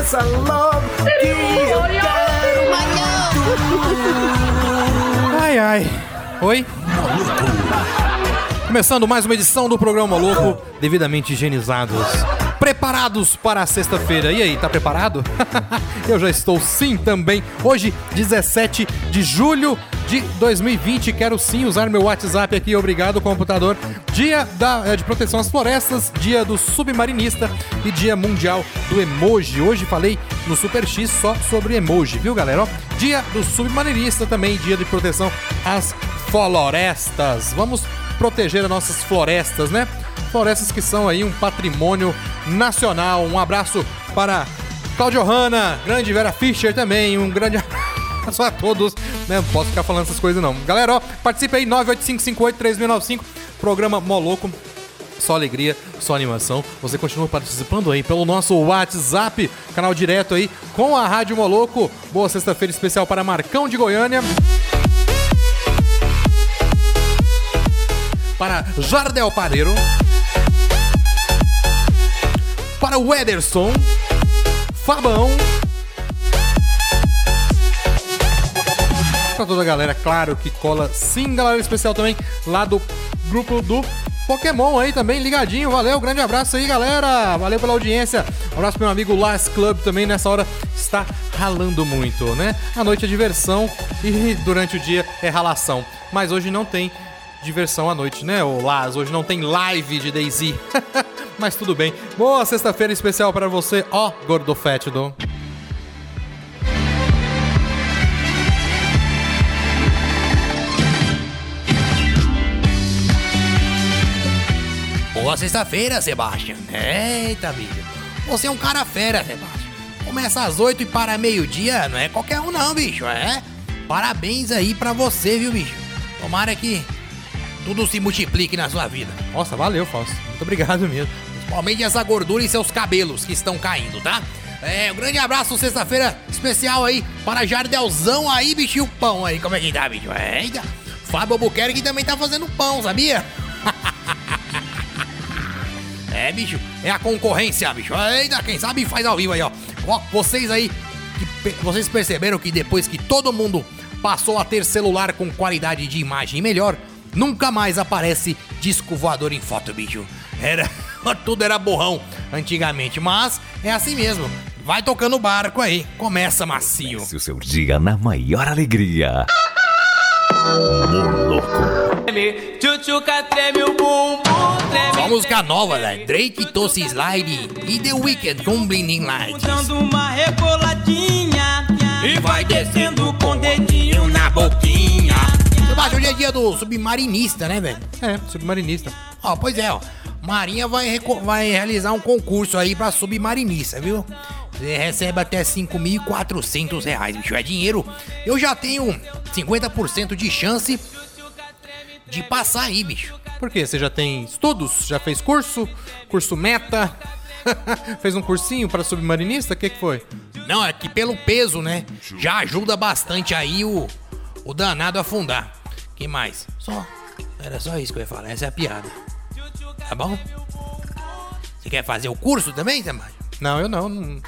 Começa logo que eu quero Ai, ai. Oi? Começando mais uma edição do programa Louco, devidamente higienizados. Preparados para a sexta-feira. E aí, tá preparado? Eu já estou sim também. Hoje, 17 de julho de 2020. Quero sim usar meu WhatsApp aqui. Obrigado, computador. Dia da, eh, de proteção às florestas, dia do submarinista e dia mundial do emoji. Hoje falei no Super X só sobre emoji, viu, galera? Ó, dia do submarinista também, dia de proteção às florestas. Vamos proteger as nossas florestas, né? Florestas que são aí um patrimônio nacional. Um abraço para Claudio Hanna, grande Vera Fischer também, um grande abraço a todos. Né? Não posso ficar falando essas coisas não. Galera, ó, participe aí, 985583095, programa Moloco. Só alegria, só animação. Você continua participando aí pelo nosso WhatsApp, canal direto aí com a Rádio Moloco. Boa sexta-feira especial para Marcão de Goiânia. Para Jardel Pareiro. Para o Ederson. Fabão. Pra toda a galera, claro que cola sim, galera especial também lá do grupo do Pokémon aí também, ligadinho. Valeu, grande abraço aí, galera. Valeu pela audiência. Um abraço pro meu amigo Last Club também nessa hora está ralando muito, né? A noite é diversão e durante o dia é ralação. Mas hoje não tem diversão à noite, né, ô Las? Hoje não tem live de Daisy. Mas tudo bem. Boa sexta-feira especial para você, ó, gordo Boa sexta-feira, Sebastian. Eita, bicho. Você é um cara fera, Sebastian. Começa às 8 e para meio-dia, não é qualquer um não, bicho, é? Parabéns aí pra você, viu, bicho? Tomara que tudo se multiplique na sua vida. Nossa, valeu, Fausto. Muito obrigado mesmo. Principalmente essa gordura em seus cabelos que estão caindo, tá? É, um grande abraço, sexta-feira especial aí para Jardelzão aí, bicho, e o pão aí. Como é que tá, bicho? Eita! Fábio Albuquerque também tá fazendo pão, sabia? É, bicho, é a concorrência, bicho. Eita, quem sabe faz ao vivo aí, ó. Ó, vocês aí, que vocês perceberam que depois que todo mundo passou a ter celular com qualidade de imagem melhor, nunca mais aparece disco voador em foto, bicho. Era, tudo era borrão antigamente, mas é assim mesmo. Vai tocando o barco aí, começa macio. o seu dia na maior alegria. Tchutchuca treme o bumbum. Só música nova, né? Drake, Tosse Slide e The Weeknd com Blinding Lights. Dando uma reboladinha e vai descendo com o dedinho na boquinha. Sebastião, hoje é dia do submarinista, né, velho? É, submarinista. Ó, pois é, ó. Marinha vai, vai realizar um concurso aí pra submarinista, viu? Você recebe até 5.400 reais, bicho. É dinheiro. Eu já tenho 50% de chance de passar aí, bicho. Por quê? Você já tem estudos? Já fez curso? Curso meta? fez um cursinho para submarinista? O que, que foi? Não, é que pelo peso, né? Já ajuda bastante aí o, o danado a afundar. Que mais? Só. Era só isso que eu ia falar. Essa é a piada. Tá bom? Você quer fazer o curso também, Samar? Não, eu não. não-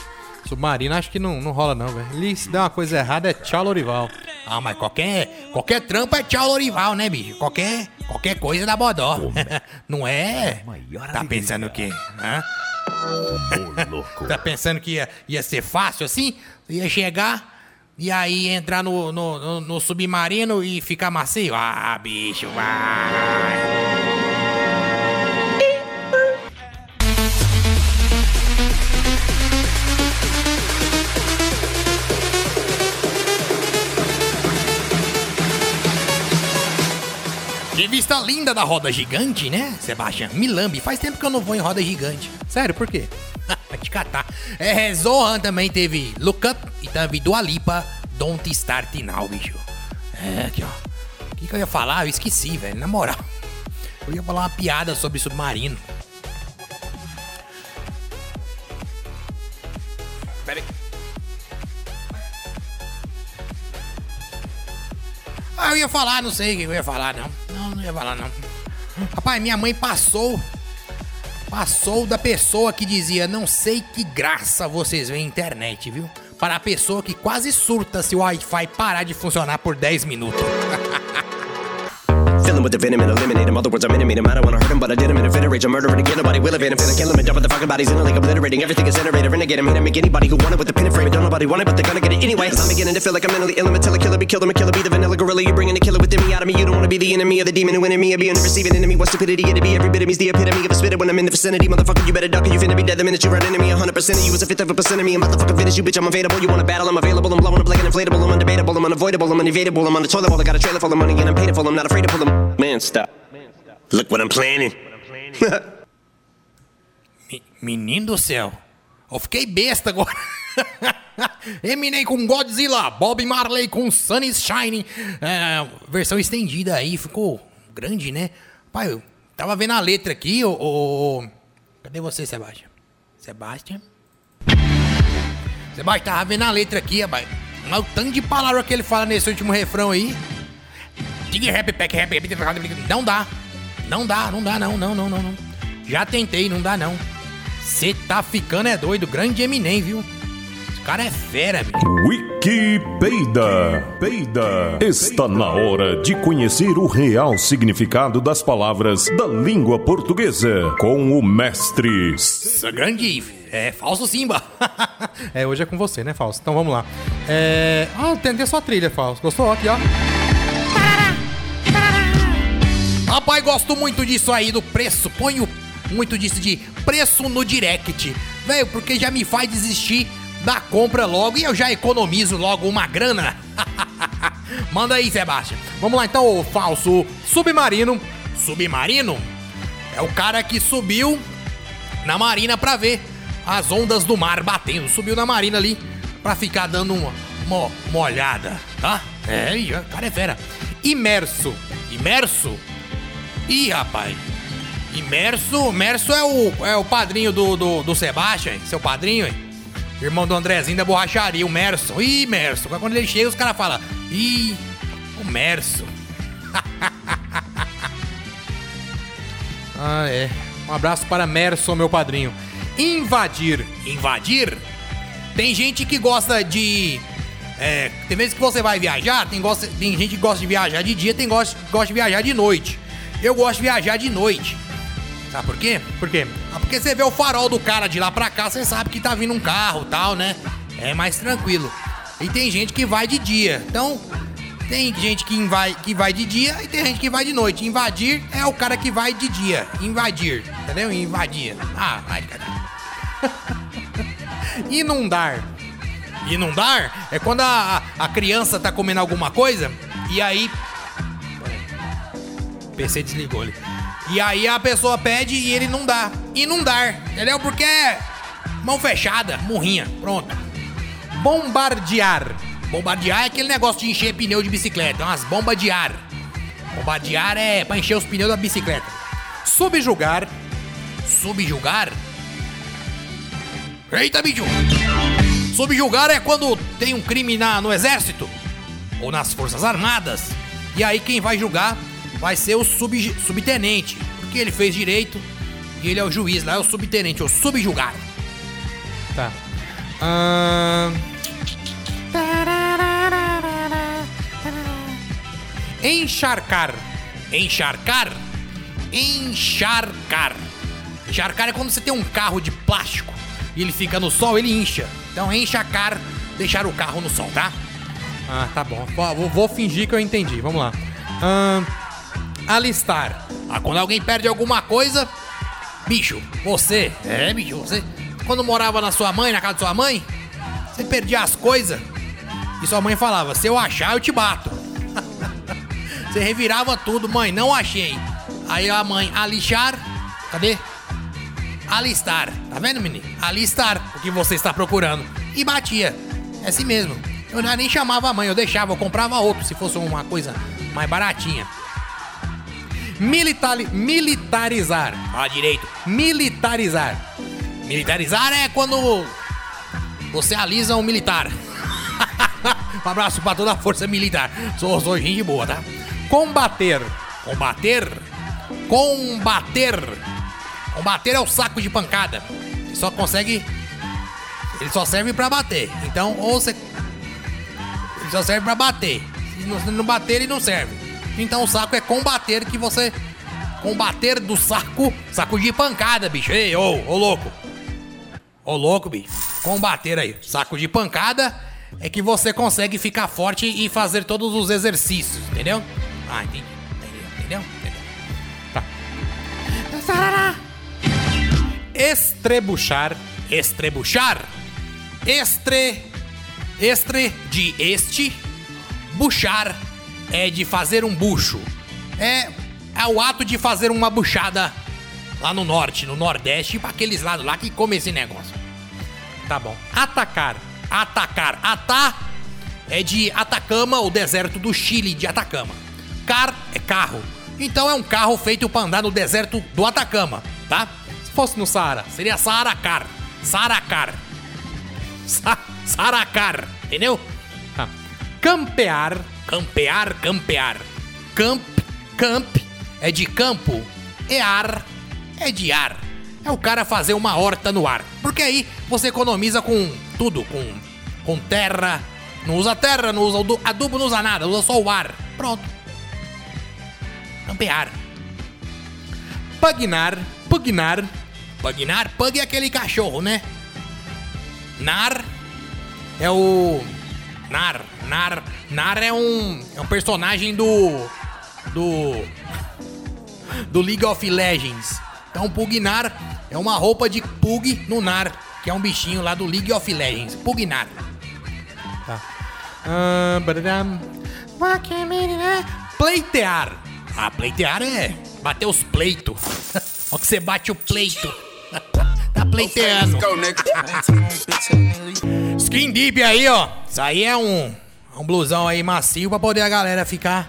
Submarino acho que não, não rola não, velho. Ali se der uma coisa errada é tchau, Lorival. Ah, mas qualquer Qualquer trampo é tchau, Lorival, né, bicho? Qualquer, qualquer coisa dá bodó. Não é? Maior Tá pensando o quê? Hã? Tá pensando que ia, ia ser fácil assim? Ia chegar e aí entrar no, no, no- no submarino e ficar macio? Ah, bicho, vai. Que vista linda da roda gigante, né, Sebastião? Milambi, faz tempo que eu não vou em roda gigante. Sério, por quê? Vai te catar. É, Zohan também teve Look Up e teve Dua Lipa, Don't Start Now, bicho. É, aqui, ó. O que, que eu ia falar? Eu esqueci, velho, na moral. Eu ia falar uma piada sobre submarino. Pera aí. Ah, eu ia falar, não sei o que eu ia falar, não. Não, ia falar, não. Rapaz, minha mãe passou Passou da pessoa que dizia não sei que graça vocês veem internet, viu? Para a pessoa que quase surta se o Wi-Fi parar de funcionar por 10 minutos. Filling with the venom and eliminate him. Other words, I'm intimate him. I don't wanna hurt him, but I did him in a fit rage. I'm murdering again. Nobody will evade him. Finna kill him and dump the fucking bodies in a lake, obliterating everything incinerator. Renegade him, hit him, make anybody who want it with the pin and frame. Don't nobody want it, but they're gonna get it anyway. Cause I'm beginning to feel like I'm mentally ill. I'm a killer, killer, be killed. I'm a killer, be the vanilla gorilla. You're bringing the killer within me out of me. You don't wanna be the enemy of the demon who in me. I be receiving enemy. What stupidity it'd be. Every bit of me's the epitome of a spitter when I'm in the vicinity. Motherfucker, you better duck or you finna be dead the minute you run into me. 100% of you is a fifth of a percent of me. I'm motherfucking finish you, bitch. I'm available. You wanna battle? I'm available. I'm blowing up like an inflatable. I'm undebatable. I'm unavoidable. I'm. I'm on the toilet bowl. I got a trailer full of money and I'm paid. I'm not afraid to pull them. Man, stop. Look what I'm planning. Me- Menino do céu. Eu fiquei besta agora. Eminem com Godzilla, Bob Marley com Sun Shine. É, versão estendida aí, ficou grande, né? Pai, eu tava vendo a letra aqui, ô. ô- Cadê você, Sebastião? Sebastião? Sebastião, tava vendo a letra aqui, rapaz. O tanto de palavra que ele fala nesse último refrão aí. Dig rap, pack rap, rap, não dá. Não dá, não dá, não, não, não, não, não. Já tentei, não dá, não. Você tá ficando é doido, grande Eminem, viu? Esse cara é fera, bicho. Wikipedia. Peida. Está na hora de conhecer o real significado das palavras da língua portuguesa com o mestre grande. É falso Simba. É, hoje é com você, né, Fausto? Então vamos lá. É. Ah, tem até sua trilha, Fausto. Gostou? Aqui, ó. Rapaz, gosto muito disso aí do preço. Ponho muito disso de preço no direct. Velho, porque já me faz desistir da compra logo e eu já economizo logo uma grana. Manda aí, Sebastião. Vamos lá, então, o falso submarino. Submarino é o cara que subiu na marina pra ver as ondas do mar batendo. Subiu na marina ali pra ficar dando uma, uma, uma olhada, tá? É, o cara é fera. Imerso. Imerso? Ih, rapaz. Imerso, Imerso é o, é o padrinho do, do, do Sebastião, hein? seu padrinho, hein? Irmão do Andrezinho da borracharia, o Merso. Ih, Merso. Quando ele chega, os caras falam, ih, o Merso. Ah, é. Um abraço para Merson, meu padrinho. Invadir. invadir. Tem gente que gosta de. É, tem vezes que você vai viajar, tem, gosta, tem gente que gosta de viajar de dia, tem gosta, gosta de viajar de noite. Eu gosto de viajar de noite. Sabe por quê? Por quê? Ah, porque você vê o farol do cara de lá pra cá, você sabe que tá vindo um carro tal, né? É mais tranquilo. E tem gente que vai de dia. Então, tem gente que vai, que vai de dia e tem gente que vai de noite. Invadir é o cara que vai de dia. Invadir. Entendeu? Invadir. Ah, vai, cara. Inundar. Inundar é quando a, a criança tá comendo alguma coisa e aí. PC desligou ali. E aí a pessoa pede e ele não dá. Inundar, entendeu? Porque é mão fechada, murrinha. Pronto. Bombardear. Bombardear é aquele negócio de encher pneu de bicicleta. Umas bombas de ar. Bomba de ar é pra encher os pneus da bicicleta. Subjugar. Subjugar. Eita, bicho! Subjugar é quando tem um crime na, no exército ou nas forças armadas. E aí quem vai julgar vai ser o sub, subtenente. Porque ele fez direito e ele é o juiz lá, é o subtenente, o subjugar. Tá. Ahn, Encharcar. Encharcar. Encharcar. Encharcar é quando você tem um carro de plástico e ele fica no sol, ele incha. Então, encharcar, deixar o carro no sol, tá? Ah, tá bom. Vou, vou fingir que eu entendi. Vamos lá. Ahn, alistar. Ah, quando alguém perde alguma coisa, bicho, você, é, bicho, você, quando morava na sua mãe, na casa de sua mãe, você perdia as coisas e sua mãe falava: se eu achar, eu te bato. você revirava tudo, mãe, não achei. Aí a mãe, alixar, cadê? Alistar, tá vendo, menino? Alistar o que você está procurando. E batia. É assim mesmo. Eu nem chamava a mãe, eu deixava, eu comprava outro se fosse uma coisa mais baratinha. Militari, militarizar. Fala direito. Militarizar. Militarizar é quando você alisa um militar. um abraço pra toda a força militar. Sou, sou gente boa, tá? Combater. Combater. Combater. Combater é o saco de pancada. Ele só consegue. Ele só serve pra bater. Então, ou você. Ele só serve pra bater. Se não, se não bater, ele não serve. Então o saco é combater que você. Combater do saco. Saco de pancada, bicho. Ei, ô, ô louco. Ô louco, bicho. Combater aí. Saco de pancada é que você consegue ficar forte e fazer todos os exercícios, entendeu? Ah, entendi. Entendeu? Entendeu? Tá. Estrebuchar. Estrebuchar. Estre. Estre de este. Buchar é de fazer um bucho. É, é o ato de fazer uma buchada lá no norte, no nordeste, para aqueles lados lá que comem esse negócio. Tá bom. Atacar. Atacar. Atá é de Atacama, o deserto do Chile de Atacama. Car é carro. Então é um carro feito para andar no deserto do Atacama, tá? Se fosse no Saara. Seria Saaracar. Saaracar. Sa Saracar, entendeu? Tá. Campear. Campear, campear. Camp, camp é de campo. E ar é de ar. É o cara fazer uma horta no ar. Porque aí você economiza com tudo, com, com terra. Não usa terra, não usa adubo, não usa nada, usa só o ar. Pronto. Campear. Pugnar. Pugnar. Pugnar, pug é aquele cachorro, né? Nar é o. Nar, Nar. Nar é um. É um personagem do. Do. Do League of Legends. Então, Pugnar é uma roupa de Pug no Nar, que é um bichinho lá do League of Legends. Pugnar. Ah, badadam. Pleitear. Ah, pleitear é bater os pleitos. Ó que você bate o pleito. tá pleiteando. Skin Deep aí, ó. Isso aí é um, um blusão aí macio pra poder a galera ficar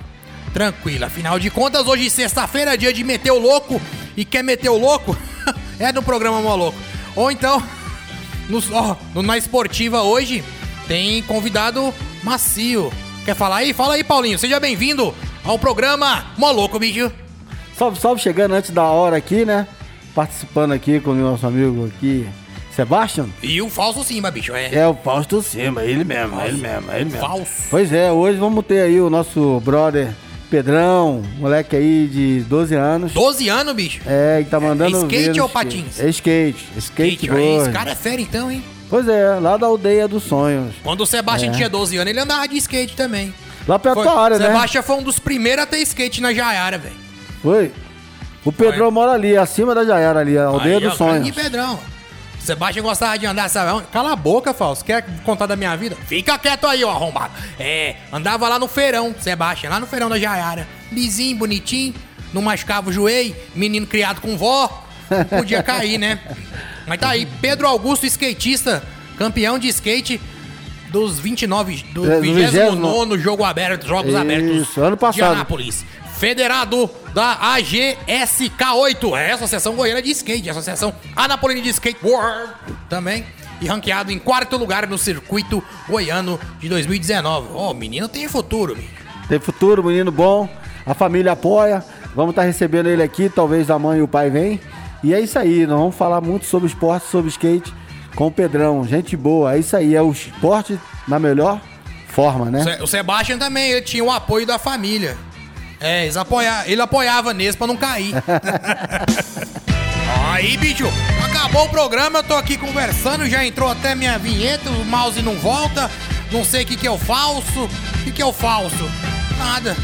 tranquila. Afinal de contas, hoje sexta-feira é dia de meter o louco. E quer meter o louco? é do programa Moloco. Ou então, no, ó, no Na Esportiva hoje, tem convidado macio. Quer falar aí? Fala aí, Paulinho. Seja bem-vindo ao programa Moloco, bicho. Salve, salve, chegando antes da hora aqui, né? Participando aqui com o nosso amigo aqui, Sebastian. E o falso Simba, bicho. É, É o Fausto Simba, ele mesmo, ele mesmo, ele mesmo. falso. Pois é, hoje vamos ter aí o nosso brother Pedrão, moleque aí de 12 anos. 12 anos, bicho. É, e tá mandando É skate ver ou patins? É skate, skate, Skate, aí, esse cara é fera então, hein? Pois é, lá da aldeia dos sonhos. Quando o Sebastião É. tinha 12 anos, ele andava de skate também. Lá perto Foi, da área, né? Sebastião foi um dos primeiros a ter skate na Jaiara, velho. Foi. O Pedrão mora ali, acima da Jaiara ali, a aldeia Aí, dos ó, sonhos. grande Pedrão. Sebastião gostava de andar, sabe onde? Cala a boca, Falso. Quer contar da minha vida? Fica quieto aí, ó, arrombado. É, andava lá no feirão, Sebastião, lá no feirão da Jaiara. Lisinho, bonitinho, não machucava o joelho, menino criado com vó, podia cair, né? Mas tá aí, Pedro Augusto, skatista, campeão de skate dos 29, do É, do 29 jogo aberto, Jogos Isso, Abertos ano de passado. Anápolis. Federado da AGSK8, é a Associação Goiana de Skate, Associação Anapolina de Skateboard também. E ranqueado em quarto lugar no circuito goiano de 2019. Ó, o menino tem futuro, menino. Tem futuro, menino bom. A família apoia. Vamos estar recebendo ele aqui. Talvez a mãe e o pai venham. E é isso aí. Nós vamos falar muito sobre esporte, sobre skate com o Pedrão. Gente boa. É isso aí. É o esporte na melhor forma, né? O Sebastian também, ele tinha o apoio da família. É, eles apoia... ele apoiava nesse pra não cair. Aí, bicho, acabou o programa, eu tô aqui conversando, já entrou até minha vinheta, o mouse não volta, não sei o que que é o falso. O que que é o falso? Nada.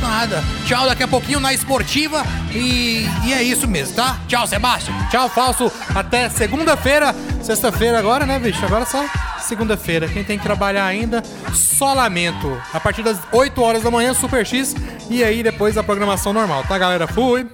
Nada. Tchau, daqui a pouquinho na esportiva e, e é isso mesmo, tá? Tchau, Sebastião. Tchau, falso. Até segunda-feira. Sexta-feira agora, né, bicho? Agora só segunda-feira. Quem tem que trabalhar ainda, só lamento. A partir das 8 horas da manhã, Super X. E aí depois a programação normal, tá, galera? Fui.